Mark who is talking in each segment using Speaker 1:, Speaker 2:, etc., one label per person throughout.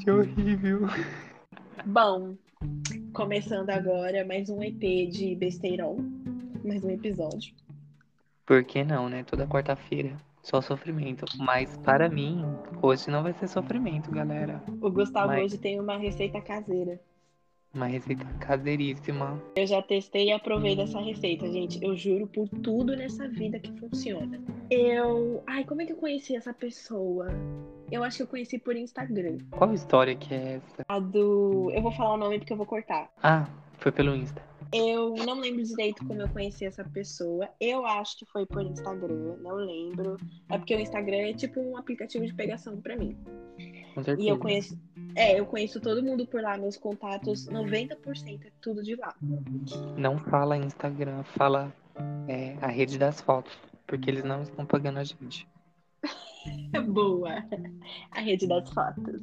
Speaker 1: gente, é horrível.
Speaker 2: Bom, começando agora mais um EP de besteirão. Mais um episódio.
Speaker 1: Por que não, né? Toda quarta-feira. Só sofrimento. Mas para mim, hoje não vai ser sofrimento, galera.
Speaker 2: O Gustavo
Speaker 1: Mas-
Speaker 2: hoje tem uma receita caseira.
Speaker 1: Uma receita caseiríssima.
Speaker 2: Eu já testei e aprovei dessa receita, gente. Eu juro por tudo nessa vida que funciona. Eu. Ai, como é que eu conheci essa pessoa? Eu acho que eu conheci por Instagram.
Speaker 1: Qual história que é essa?
Speaker 2: A do. Eu vou falar o nome porque eu vou cortar.
Speaker 1: Ah, foi pelo Insta.
Speaker 2: Eu não lembro direito como eu conheci essa pessoa. Eu acho que foi por Instagram, não lembro. É porque o Instagram é tipo um aplicativo de pegação pra mim.
Speaker 1: Com certeza.
Speaker 2: E eu conheço. É, eu conheço todo mundo por lá, meus contatos, 90% é tudo de lá.
Speaker 1: Não fala Instagram, fala é, a rede das fotos. Porque eles não estão pagando a gente.
Speaker 2: É boa. A rede das fotos.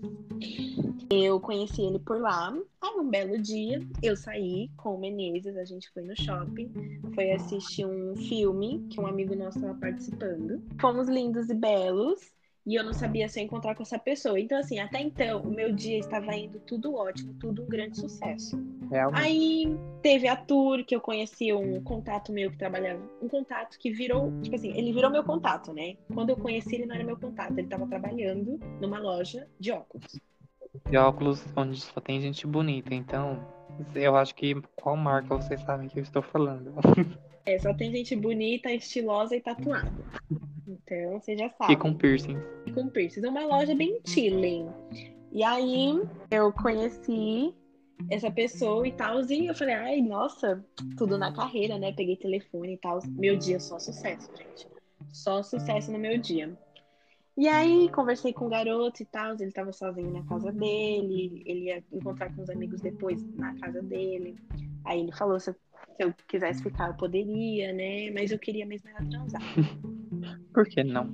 Speaker 2: Eu conheci ele por lá. Aí um belo dia, eu saí com o Menezes, a gente foi no shopping, foi assistir um filme que um amigo nosso estava participando. Fomos lindos e belos. E eu não sabia se eu encontrar com essa pessoa. Então, assim, até então, o meu dia estava indo tudo ótimo, tudo um grande sucesso.
Speaker 1: Realmente.
Speaker 2: Aí teve a tour que eu conheci um contato meu que trabalhava, um contato que virou, tipo assim, ele virou meu contato, né? Quando eu conheci ele não era meu contato, ele tava trabalhando numa loja de óculos.
Speaker 1: De óculos onde só tem gente bonita. Então, eu acho que qual marca vocês sabem que eu estou falando.
Speaker 2: É, só tem gente bonita, estilosa e tatuada. Então, você já sabe.
Speaker 1: E com piercing.
Speaker 2: E com piercings. É uma loja bem chilling. E aí eu conheci essa pessoa e tal, e eu falei, ai, nossa, tudo na carreira, né? Peguei telefone e tal. Meu dia só sucesso, gente. Só sucesso no meu dia. E aí conversei com o garoto e tal, ele tava sozinho na casa dele, ele ia encontrar com os amigos depois na casa dele. Aí ele falou eu, se eu quisesse ficar, eu poderia, né? Mas eu queria mesmo era transar.
Speaker 1: Por que não?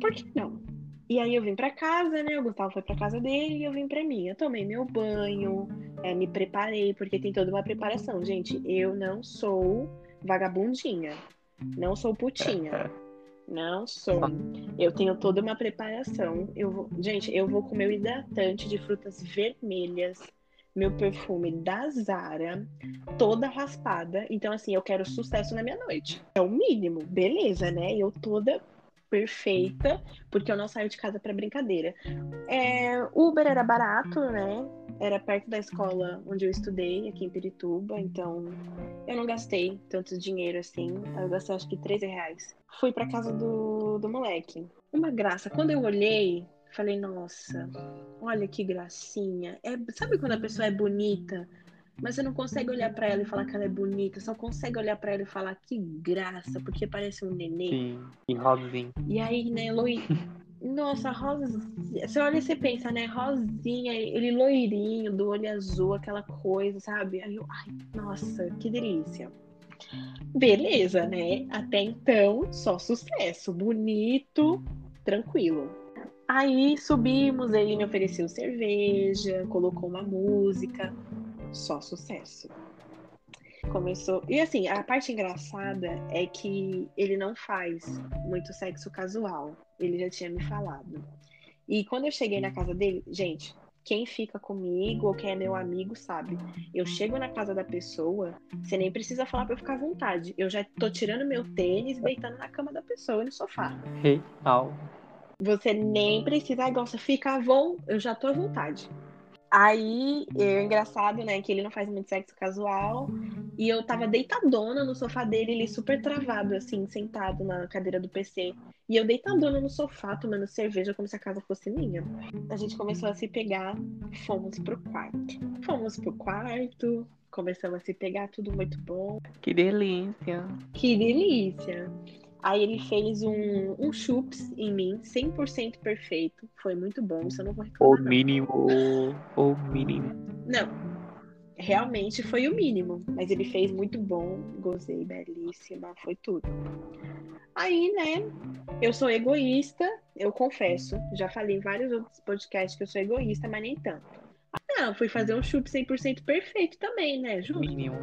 Speaker 2: Por que não? E aí eu vim pra casa, né? O Gustavo foi pra casa dele e eu vim pra mim. Eu tomei meu banho, é, me preparei, porque tem toda uma preparação. Gente, eu não sou vagabundinha. Não sou putinha. Não sou. Eu tenho toda uma preparação. Eu vou... Gente, eu vou com meu hidratante de frutas vermelhas, meu perfume da Zara, toda raspada. Então, assim, eu quero sucesso na minha noite. É o mínimo. Beleza, né? Eu toda perfeita, porque eu não saio de casa pra brincadeira. É, Uber era barato, né? Era perto da escola onde eu estudei, aqui em Pirituba, então eu não gastei tanto dinheiro assim. Eu gastei acho que 13 reais. Fui pra casa do, do moleque. Uma graça. Quando eu olhei, falei, nossa, olha que gracinha. É, sabe quando a pessoa é bonita? Mas você não consegue olhar pra ela e falar que ela é bonita, só consegue olhar pra ela e falar que graça, porque parece um neném.
Speaker 1: Sim. E rosinho.
Speaker 2: E aí, né, Loi... Nossa, rosinha. Você olha e você pensa, né? Rosinha, ele loirinho, do olho azul, aquela coisa, sabe? Aí eu, ai, nossa, que delícia. Beleza, né? Até então, só sucesso. Bonito, tranquilo. Aí subimos, ele me ofereceu cerveja, colocou uma música. Só sucesso. Começou. E assim, a parte engraçada é que ele não faz muito sexo casual. Ele já tinha me falado. E quando eu cheguei na casa dele, gente, quem fica comigo ou quem é meu amigo sabe. Eu chego na casa da pessoa, você nem precisa falar pra eu ficar à vontade. Eu já tô tirando meu tênis deitando na cama da pessoa no sofá.
Speaker 1: Real.
Speaker 2: Você nem precisa, você fica à vontade, eu já tô à vontade. Aí, é engraçado, né, que ele não faz muito sexo casual. E eu tava deitadona no sofá dele, ele super travado, assim, sentado na cadeira do PC. E eu deitadona no sofá, tomando cerveja, como se a casa fosse minha. A gente começou a se pegar, fomos pro quarto. Fomos pro quarto, começamos a se pegar, tudo muito bom.
Speaker 1: Que delícia.
Speaker 2: Que delícia! Aí ele fez um, um chups em mim, 100% perfeito. Foi muito bom, isso eu não vou
Speaker 1: O
Speaker 2: reclamar. não.
Speaker 1: mínimo. O mínimo.
Speaker 2: Não, realmente foi o mínimo, mas ele fez muito bom, gozei, belíssima, foi tudo. Aí, né, eu sou egoísta, eu confesso, já falei em vários outros podcasts que eu sou egoísta, mas nem tanto. Não, fui fazer um chup 100% perfeito também, né, Ju?
Speaker 1: Mínimo.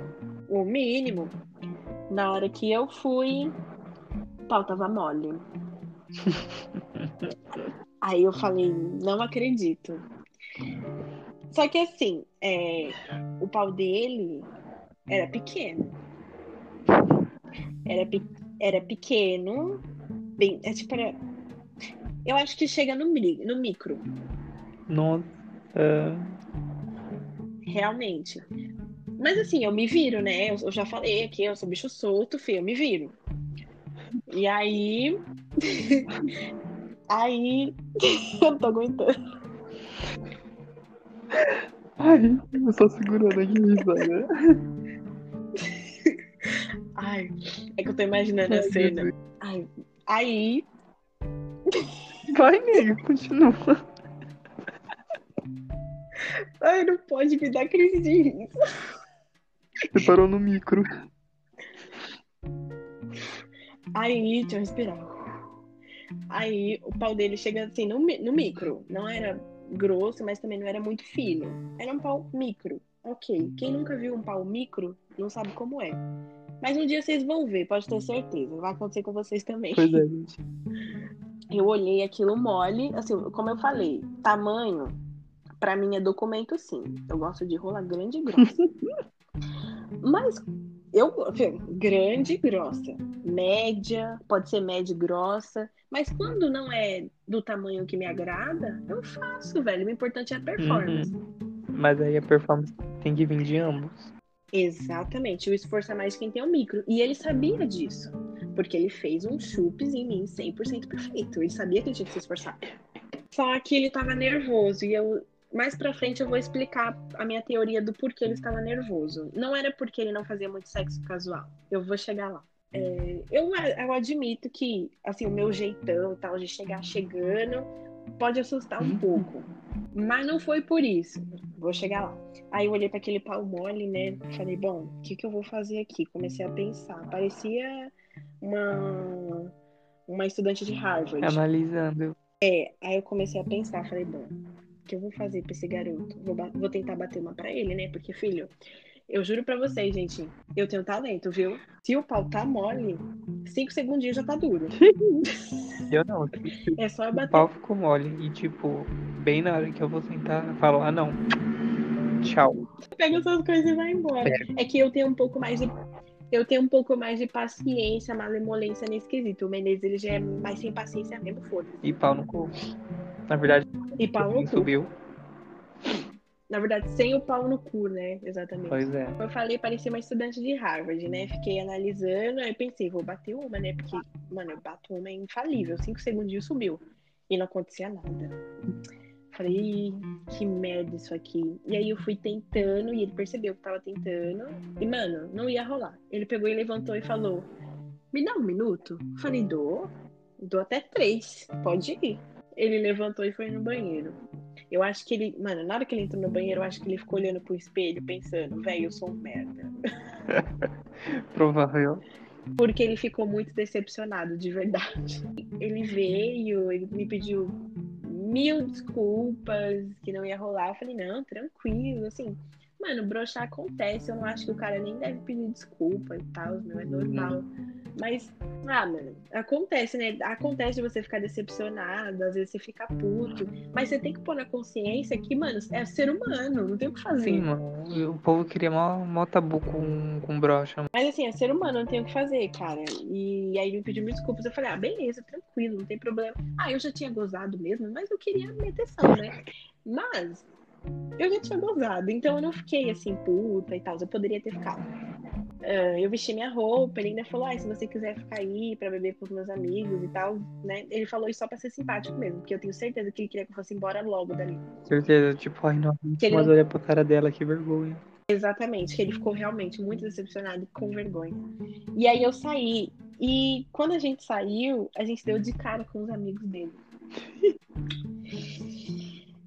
Speaker 2: O mínimo. Na hora que eu fui, o pau tava mole. Aí eu falei, não acredito. Só que assim, é, o pau dele era pequeno. Era, pe- era pequeno, bem, é tipo, era, eu acho que chega no, no micro,
Speaker 1: Nossa.
Speaker 2: realmente. Mas assim, eu me viro, né? Eu, eu já falei aqui, eu sou bicho solto, filho, eu me viro. E aí. aí. eu não tô aguentando.
Speaker 1: Ai, eu tô segurando aqui risada.
Speaker 2: Ai, é que eu tô imaginando a cena. Ai, aí.
Speaker 1: Vai, nego, continua.
Speaker 2: Ai, não pode me dar crise de riso.
Speaker 1: Você parou no micro.
Speaker 2: Aí, deixa eu respirar. Aí o pau dele chega assim no, no micro. Não era grosso, mas também não era muito fino. Era um pau micro. Ok. Quem nunca viu um pau micro não sabe como é. Mas um dia vocês vão ver, pode ter certeza. Vai acontecer com vocês também.
Speaker 1: Pois é, gente.
Speaker 2: Eu olhei aquilo mole, assim, como eu falei, tamanho, pra mim é documento sim. Eu gosto de rola grande e grossa. Mas eu, assim, grande e grossa, média, pode ser média e grossa, mas quando não é do tamanho que me agrada, eu faço, velho. O importante é a performance.
Speaker 1: Mas aí a performance tem que vir de ambos.
Speaker 2: Exatamente, o esforço é mais de quem tem o micro. E ele sabia disso, porque ele fez um chupes em mim 100% perfeito. Ele sabia que ele tinha que se esforçar. Só que ele tava nervoso e eu mais pra frente eu vou explicar a minha teoria do porquê ele estava nervoso. Não era porque ele não fazia muito sexo casual. Eu vou chegar lá. É, eu, eu admito que assim o meu jeitão tal de chegar chegando pode assustar um pouco, mas não foi por isso. Vou chegar lá. Aí eu olhei para aquele pau mole, né? Falei, bom, o que, que eu vou fazer aqui? Comecei a pensar. Parecia uma, uma estudante de Harvard.
Speaker 1: Analisando.
Speaker 2: Aí eu comecei a pensar, falei, bom, que eu vou fazer pra esse garoto? Vou, vou tentar bater uma pra ele, né? Porque, filho, eu juro pra vocês, gente, eu tenho talento, viu? Se o pau tá mole, cinco segundinhos já tá duro.
Speaker 1: Eu não.
Speaker 2: É só eu
Speaker 1: O
Speaker 2: bater.
Speaker 1: pau ficou mole. E tipo, bem na hora que eu vou sentar, eu falo, ah não. Tchau.
Speaker 2: Pega suas coisas e vai embora. É que eu tenho um pouco mais de. Eu tenho um pouco mais de paciência, malemolência nesse quesito. O Menezes, ele já é mais sem paciência mesmo, foda-se.
Speaker 1: E pau no cu. Na verdade,
Speaker 2: E pau no cu.
Speaker 1: subiu.
Speaker 2: Na verdade, sem o pau no cu, né? Exatamente.
Speaker 1: Pois é.
Speaker 2: Eu falei, parecia uma estudante de Harvard, né? Fiquei analisando, aí pensei, vou bater uma, né? Porque, mano, eu bato uma é infalível. Cinco segundinhos subiu. E não acontecia nada. Falei, "Ih, que merda isso aqui. E aí eu fui tentando, e ele percebeu que tava tentando. E, mano, não ia rolar. Ele pegou e levantou e falou: Me dá um minuto? Falei, dou. Dou até três. Pode ir. Ele levantou e foi no banheiro. Eu acho que ele. Mano, na hora que ele entrou no banheiro, eu acho que ele ficou olhando pro espelho, pensando, velho, eu sou um merda.
Speaker 1: Provável.
Speaker 2: Porque ele ficou muito decepcionado, de verdade. Ele veio, ele me pediu mil desculpas, que não ia rolar. Eu falei, não, tranquilo, assim. Mano, broxar acontece, eu não acho que o cara nem deve pedir desculpa e tal, meu, é normal. Mas, ah, mano, acontece, né? Acontece de você ficar decepcionado, às vezes você fica puto. Mas você tem que pôr na consciência que, mano, é ser humano, não tem o que fazer.
Speaker 1: Sim, mano. O povo queria mó, mó tabu com, com brocha.
Speaker 2: Mas assim, é ser humano, não tem o que fazer, cara. E aí ele me pediu mil desculpas. Eu falei, ah, beleza, tranquilo, não tem problema. Ah, eu já tinha gozado mesmo, mas eu queria minha atenção, né? Mas eu já tinha gozado, então eu não fiquei assim, puta e tal. Eu poderia ter ficado. Ah, eu vesti minha roupa, ele ainda falou, ah, se você quiser ficar aí pra beber com os meus amigos e tal, né? Ele falou isso só pra ser simpático mesmo, porque eu tenho certeza que ele queria que eu fosse embora logo dali.
Speaker 1: Certeza, tipo, ai não.
Speaker 2: Que ele
Speaker 1: Mas olha pra cara dela, que vergonha.
Speaker 2: Exatamente, que ele ficou realmente muito decepcionado com vergonha. E aí eu saí. E quando a gente saiu, a gente deu de cara com os amigos dele.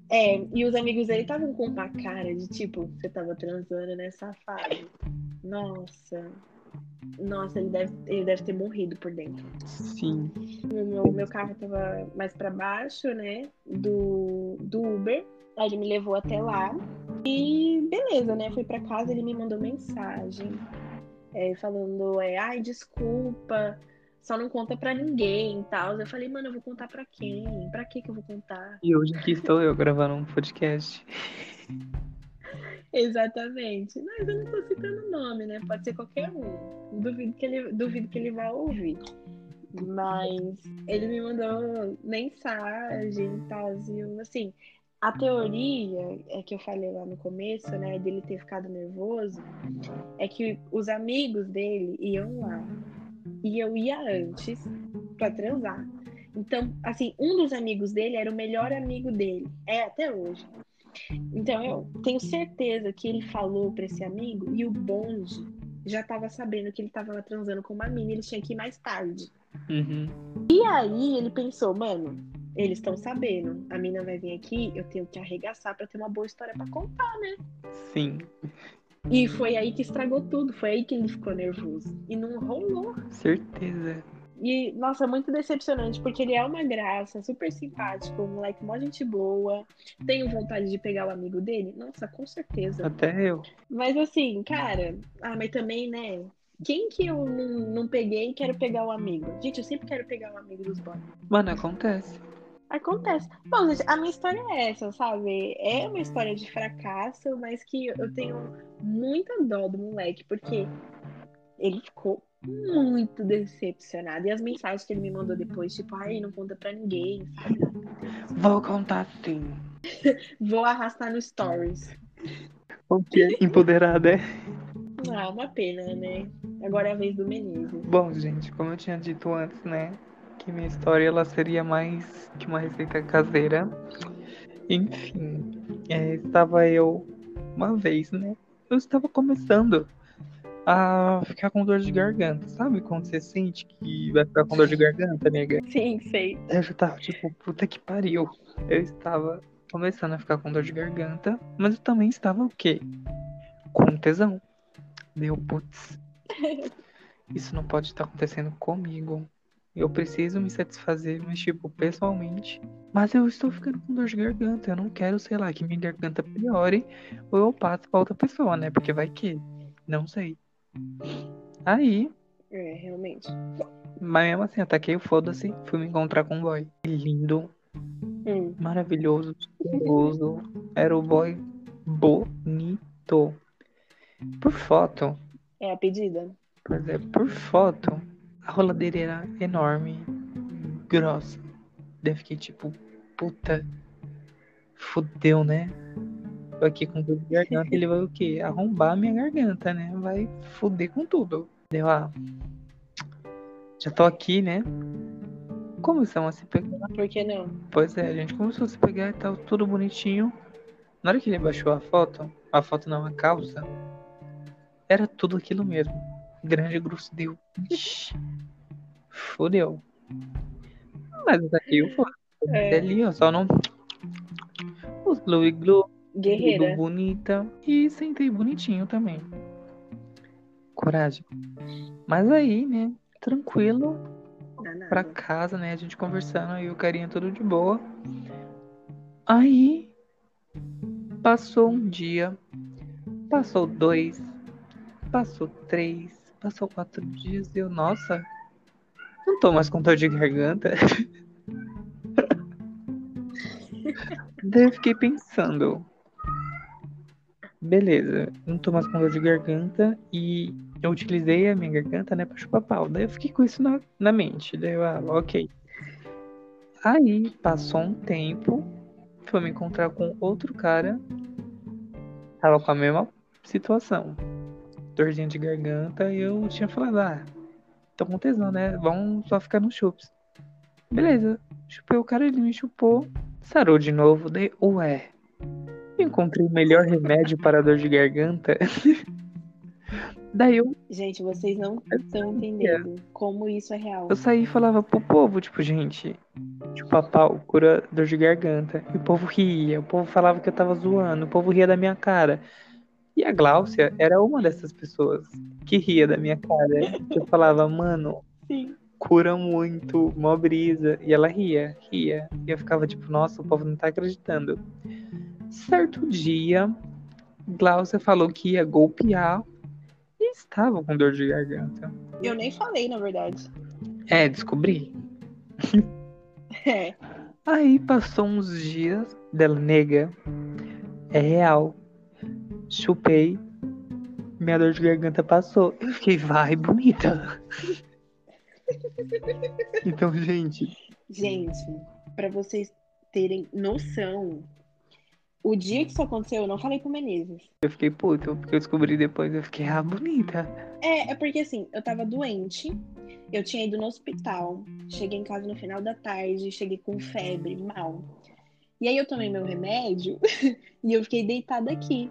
Speaker 2: É, e os amigos dele estavam com uma cara de tipo, você tava transando, né, safado? Nossa. Nossa, ele deve, ele deve ter morrido por dentro.
Speaker 1: Sim.
Speaker 2: O meu, meu carro tava mais pra baixo, né? Do, do Uber. Aí ele me levou até lá. E beleza, né? Fui pra casa, ele me mandou mensagem. é, falando, é, ai, desculpa só não conta pra ninguém e tal. Eu falei, mano, eu vou contar pra quem? Pra que que eu vou contar?
Speaker 1: E hoje aqui estou eu gravando um podcast.
Speaker 2: Exatamente. Mas eu não tô citando nome, né? Pode ser qualquer um. Duvido que ele, duvido que ele vá ouvir. Mas ele me mandou mensagem e tal. Assim, a teoria é que eu falei lá no começo, né, dele ter ficado nervoso, é que os amigos dele iam lá e eu ia antes para transar. Então, assim, um dos amigos dele era o melhor amigo dele, é até hoje. Então, eu tenho certeza que ele falou para esse amigo e o bonde já tava sabendo que ele tava lá transando com uma mina e ele tinha que ir mais tarde.
Speaker 1: Uhum.
Speaker 2: E aí ele pensou, mano, eles estão sabendo, a mina vai vir aqui, eu tenho que arregaçar para ter uma boa história para contar, né?
Speaker 1: Sim.
Speaker 2: E foi aí que estragou tudo, foi aí que ele ficou nervoso. E não rolou.
Speaker 1: Certeza.
Speaker 2: E, nossa, muito decepcionante, porque ele é uma graça, super simpático, um moleque mó gente boa. Tenho vontade de pegar o amigo dele? Nossa, com certeza.
Speaker 1: Até eu.
Speaker 2: Mas assim, cara, ah, mas também, né? Quem que eu não, não peguei e quero pegar o amigo? Gente, eu sempre quero pegar o amigo dos boys.
Speaker 1: Mano, acontece.
Speaker 2: Acontece. Bom, gente, a minha história é essa, sabe? É uma história de fracasso, mas que eu tenho muita dó do moleque, porque ele ficou muito decepcionado. E as mensagens que ele me mandou depois, tipo, ai, não conta pra ninguém, sabe?
Speaker 1: Vou contar sim.
Speaker 2: Vou arrastar no stories.
Speaker 1: O que? Empoderada, é?
Speaker 2: Ah, uma pena, né? Agora é a vez do Menezes.
Speaker 1: Bom, gente, como eu tinha dito antes, né? Que minha história ela seria mais que uma receita caseira. Enfim, é, estava eu uma vez, né? Eu estava começando a ficar com dor de garganta. Sabe quando você sente que vai ficar com dor de garganta, nega?
Speaker 2: Sim, sei.
Speaker 1: Eu já tava tipo, puta que pariu. Eu estava começando a ficar com dor de garganta, mas eu também estava o quê? Com tesão. Deu, putz. Isso não pode estar acontecendo comigo. Eu preciso me satisfazer, mas tipo, pessoalmente. Mas eu estou ficando com dor de garganta. Eu não quero, sei lá, que minha garganta piore ou eu passe pra outra pessoa, né? Porque vai que. Não sei. Aí.
Speaker 2: É, realmente.
Speaker 1: Mas mesmo assim, ataquei o foda-se. Fui me encontrar com um boy. Lindo.
Speaker 2: Hum.
Speaker 1: Maravilhoso. Gostoso. Era o boy bonito. Por foto.
Speaker 2: É a pedida?
Speaker 1: Pois é, por foto. A rola dele era enorme. Grossa. Daí fiquei tipo, puta. Fudeu, né? Tô aqui com dor de garganta. Ele vai o quê? Arrombar a minha garganta, né? Vai fuder com tudo. Deu, ah. Já tô aqui, né? Começamos a se pegar.
Speaker 2: Por que não?
Speaker 1: Pois é, a gente começou a se pegar e tal, tudo bonitinho. Na hora que ele baixou a foto, a foto não, a calça, era tudo aquilo mesmo. Grande grosso deu. Ixi, Fudeu. Mas aqui eu vou.
Speaker 2: É.
Speaker 1: Ali, ó, só não. Os glue glue.
Speaker 2: Guerreira.
Speaker 1: Tudo bonita. E sentei bonitinho também. Coragem. Mas aí, né? Tranquilo. Pra casa, né? A gente conversando aí, o carinha tudo de boa. Aí. Passou um dia. Passou dois. Passou três. Passou quatro dias. E eu, nossa. Não tô mais com dor de garganta. Daí eu fiquei pensando. Beleza, não tô mais com dor de garganta e eu utilizei a minha garganta, né, pra chupar pau. Daí eu fiquei com isso na, na mente. Daí eu, ah, ok. Aí passou um tempo, foi me encontrar com outro cara, tava com a mesma situação. Dorzinha de garganta e eu tinha falado, ah, tô com tesão, né? Vamos só ficar nos chups. Beleza, chupei o cara, ele me chupou, sarou de novo, daí, ué, encontrei o melhor remédio para dor de garganta. daí eu,
Speaker 2: Gente, vocês não estão entendendo como isso é real.
Speaker 1: eu saí e falava pro povo, tipo, gente, chupar pau cura dor de garganta. E o povo ria, o povo falava que eu tava zoando, o povo ria da minha cara. E a Gláucia era uma dessas pessoas que ria da minha cara. Eu falava, mano,
Speaker 2: Sim.
Speaker 1: cura muito, mó brisa. E ela ria, ria. E eu ficava tipo, nossa, o povo não tá acreditando. Certo dia, Gláucia falou que ia golpear e estava com dor de garganta.
Speaker 2: Eu nem falei, na verdade.
Speaker 1: É, descobri.
Speaker 2: É.
Speaker 1: Aí passou uns dias dela, nega. É real. Chupei. Minha dor de garganta passou. Eu fiquei, vai, bonita. então, gente.
Speaker 2: Gente, pra vocês terem noção, o dia que isso aconteceu, eu não falei pro Menezes.
Speaker 1: Eu fiquei puto, porque eu descobri depois. Eu fiquei, ah, bonita.
Speaker 2: É, é porque assim, eu tava doente, eu tinha ido no hospital, cheguei em casa no final da tarde, cheguei com febre, mal. E aí eu tomei meu remédio e eu fiquei deitada aqui.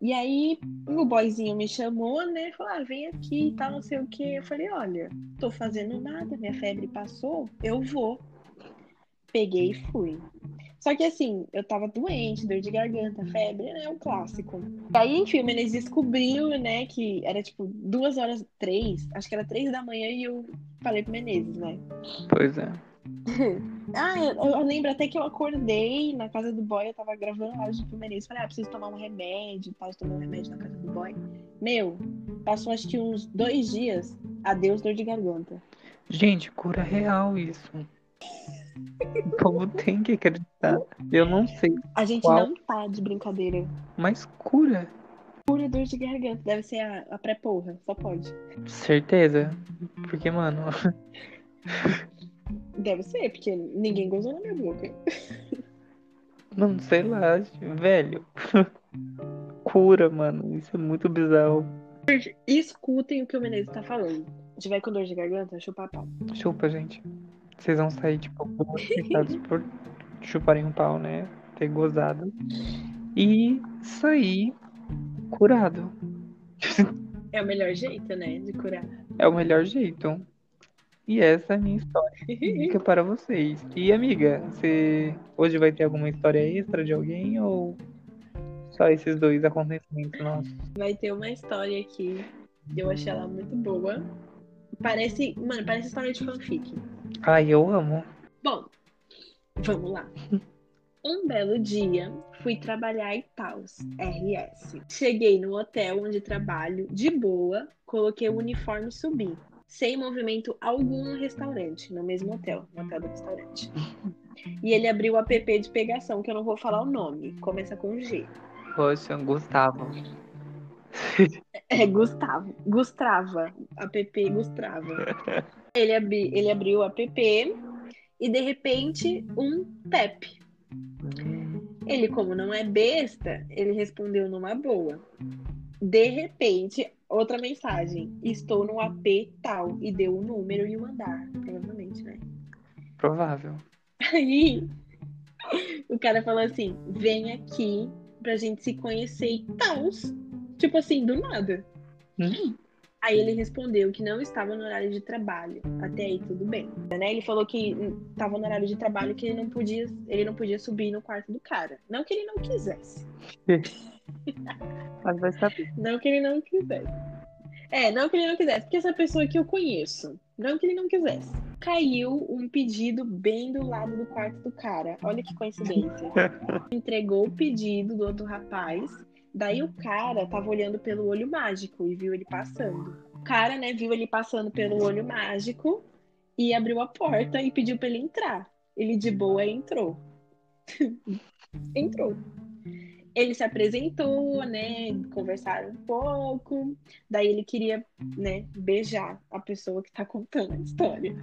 Speaker 2: E aí o boyzinho me chamou, né? Falou, ah, vem aqui e tal, não sei o que. Eu falei, olha, tô fazendo nada, minha febre passou, eu vou. Peguei e fui. Só que assim, eu tava doente, dor de garganta, febre, né? O clássico. Aí, enfim, o Menezes descobriu, né, que era tipo duas horas, três, acho que era três da manhã e eu falei pro Menezes, né?
Speaker 1: Pois é.
Speaker 2: ah, eu, eu, lembro até que eu acordei na casa do boy, eu tava gravando áudio pro Menezes. Falei, ah, preciso tomar um remédio, tal, tomar um remédio na casa do boy. Meu, passou acho que uns dois dias, adeus dor de garganta.
Speaker 1: Gente, cura real isso. O povo tem que acreditar. Eu não sei.
Speaker 2: A gente
Speaker 1: qual,
Speaker 2: não tá de brincadeira.
Speaker 1: mas cura.
Speaker 2: Pura dor de garganta. Deve ser a, a pré-porra. Só pode.
Speaker 1: Certeza. Porque, mano.
Speaker 2: Deve ser, porque ninguém gozou na minha boca.
Speaker 1: Mano, sei lá, velho. Cura, mano. Isso é muito bizarro.
Speaker 2: Escutem o que o Menezes tá falando. Se tiver com dor de garganta, chupa a pau.
Speaker 1: Chupa, gente. Vocês vão sair, tipo, afetados por chuparem um pau, né? Ter gozado. E sair curado.
Speaker 2: É o melhor jeito, né? De curar.
Speaker 1: É o melhor jeito. E essa é a minha história. Dica para vocês. E amiga, você hoje vai ter alguma história extra de alguém ou só esses dois acontecimentos nossos?
Speaker 2: Vai ter uma história aqui. Eu achei ela muito boa. Parece. Mano, parece história de fanfic.
Speaker 1: Ai, eu amo.
Speaker 2: Bom, vamos lá. Um belo dia, fui trabalhar em Taos, RS. Cheguei no hotel onde trabalho, de boa, coloquei o uniforme e subi. Sem movimento algum no restaurante, no mesmo hotel, no hotel do restaurante. E ele abriu o app de pegação, que eu não vou falar o nome, começa com G.
Speaker 1: Poxa, Gustavo.
Speaker 2: É Gustavo. Gustrava. App Gustrava. Ele, abri, ele abriu o app e de repente um tap. Ele, como não é besta, ele respondeu numa boa. De repente, outra mensagem. Estou no AP tal. E deu o um número e o um andar. Provavelmente, né?
Speaker 1: Provável.
Speaker 2: Aí, o cara falou assim: vem aqui pra gente se conhecer e tal. Tipo assim, do nada.
Speaker 1: Hum.
Speaker 2: Aí ele respondeu que não estava no horário de trabalho. Até aí tudo bem. Né? Ele falou que estava no horário de trabalho que ele não podia, ele não podia subir no quarto do cara. Não que ele não quisesse.
Speaker 1: Mas vai saber.
Speaker 2: Não que ele não quisesse. É, não que ele não quisesse, porque essa pessoa que eu conheço, não que ele não quisesse. Caiu um pedido bem do lado do quarto do cara. Olha que coincidência. Entregou o pedido do outro rapaz Daí o cara tava olhando pelo olho mágico e viu ele passando. O cara, né, viu ele passando pelo olho mágico e abriu a porta e pediu para ele entrar. Ele de boa entrou. entrou. Ele se apresentou, né, conversaram um pouco. Daí ele queria, né, beijar a pessoa que tá contando a história.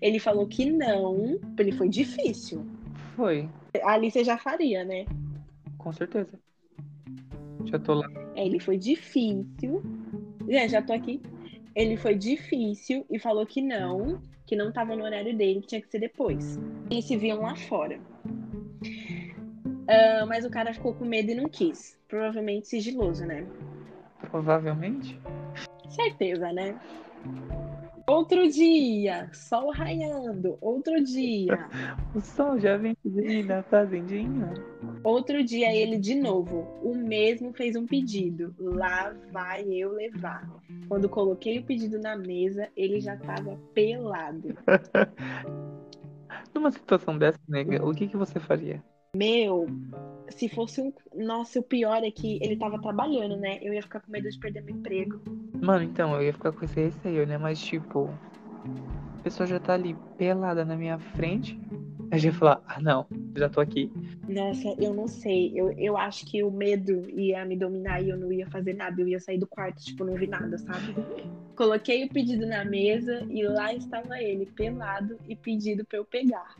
Speaker 2: Ele falou que não, ele foi difícil.
Speaker 1: Foi.
Speaker 2: Ali você já faria, né?
Speaker 1: Com certeza. Já tô lá.
Speaker 2: Ele foi difícil. É, já tô aqui. Ele foi difícil e falou que não, que não tava no horário dele, que tinha que ser depois. Eles se viam lá fora. Uh, mas o cara ficou com medo e não quis. Provavelmente sigiloso, né?
Speaker 1: Provavelmente?
Speaker 2: Certeza, né? Outro dia, sol raiando. Outro dia.
Speaker 1: o sol já vem da fazendinha.
Speaker 2: Outro dia ele de novo, o mesmo fez um pedido. Lá vai eu levar. Quando coloquei o pedido na mesa, ele já tava pelado.
Speaker 1: Numa situação dessa, nega, o que, que você faria?
Speaker 2: Meu, se fosse um. Nossa, o pior é que ele tava trabalhando, né? Eu ia ficar com medo de perder meu emprego.
Speaker 1: Mano, então, eu ia ficar com esse receio, né? Mas, tipo, a pessoa já tá ali pelada na minha frente. A gente ia falar, ah não, já tô aqui.
Speaker 2: Nossa, eu não sei. Eu, eu acho que o medo ia me dominar e eu não ia fazer nada. Eu ia sair do quarto, tipo, não vi nada, sabe? Coloquei o pedido na mesa e lá estava ele, pelado e pedido pra eu pegar.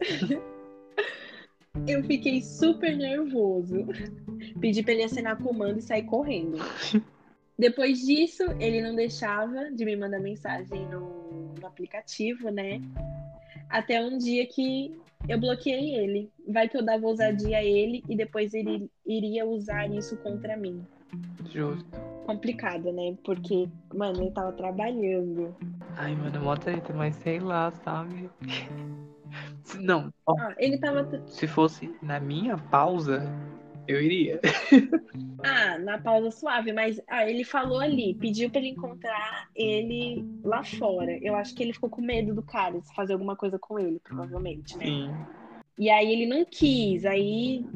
Speaker 2: eu fiquei super nervoso. Pedi pra ele assinar comando e sair correndo. Depois disso, ele não deixava de me mandar mensagem no, no aplicativo, né? Até um dia que eu bloqueei ele. Vai que eu dava ousadia a ele e depois ele iria usar isso contra mim.
Speaker 1: Justo.
Speaker 2: Complicado, né? Porque, mano, ele tava trabalhando.
Speaker 1: Ai, mano, mó treta, mas sei lá, sabe? Não, ó,
Speaker 2: Ah, ele tava.
Speaker 1: se fosse na minha pausa, eu iria.
Speaker 2: Ah, na pausa suave, mas ah, ele falou ali, pediu pra ele encontrar ele lá fora. Eu acho que ele ficou com medo do cara, de fazer alguma coisa com ele, provavelmente, né?
Speaker 1: Sim.
Speaker 2: E aí ele não quis, aí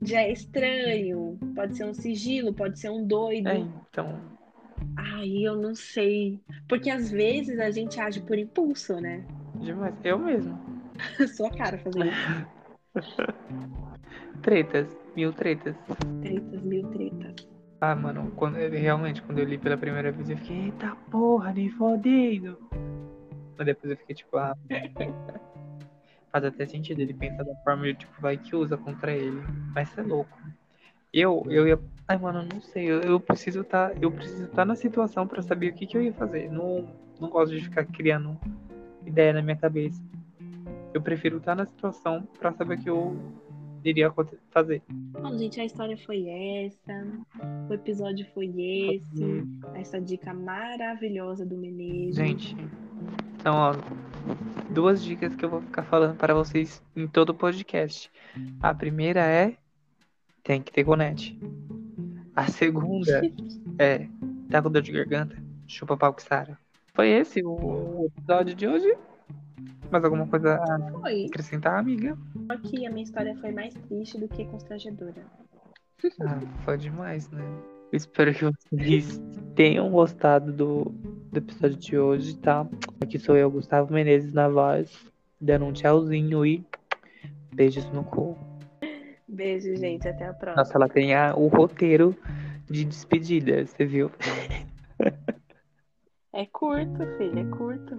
Speaker 2: já é estranho. Pode ser um sigilo, pode ser um doido.
Speaker 1: É, então.
Speaker 2: Ai, eu não sei. Porque às vezes a gente age por impulso, né?
Speaker 1: Demais. Eu mesmo.
Speaker 2: Sua cara fazer isso.
Speaker 1: Tretas. Mil tretas.
Speaker 2: Tretas, mil tretas.
Speaker 1: Ah, mano, quando, realmente, quando eu li pela primeira vez, eu fiquei, eita porra, nem fodendo. Mas depois eu fiquei tipo, ah. Faz até sentido ele pensar da forma de, tipo, vai que usa contra ele. Mas isso é louco. Eu, eu ia. Ai, mano, eu não sei. Eu, eu preciso tá, eu preciso estar na situação pra saber o que, que eu ia fazer. Não, não gosto de ficar criando ideia na minha cabeça. Eu prefiro estar na situação pra saber o que eu iria fazer.
Speaker 2: Bom, gente, a história foi essa. O episódio foi esse. Essa dica maravilhosa do Menezes.
Speaker 1: Gente, então, ó, duas dicas que eu vou ficar falando para vocês em todo o podcast. A primeira é tem que ter conete. A segunda é tá com dor de garganta, chupa pau que sara. Foi esse o episódio de hoje? Mais alguma coisa a
Speaker 2: Foi.
Speaker 1: acrescentar, amiga?
Speaker 2: Só que a minha história foi mais triste do que constrangedora.
Speaker 1: Ah, foi demais, né? Eu espero que vocês tenham gostado do, do episódio de hoje, tá? Aqui sou eu, Gustavo Menezes na voz, dando um tchauzinho e beijos no cu.
Speaker 2: Beijo, gente. Até a próxima.
Speaker 1: Nossa, ela tem a- o roteiro de despedida, você viu?
Speaker 2: É curto, filho. É curto.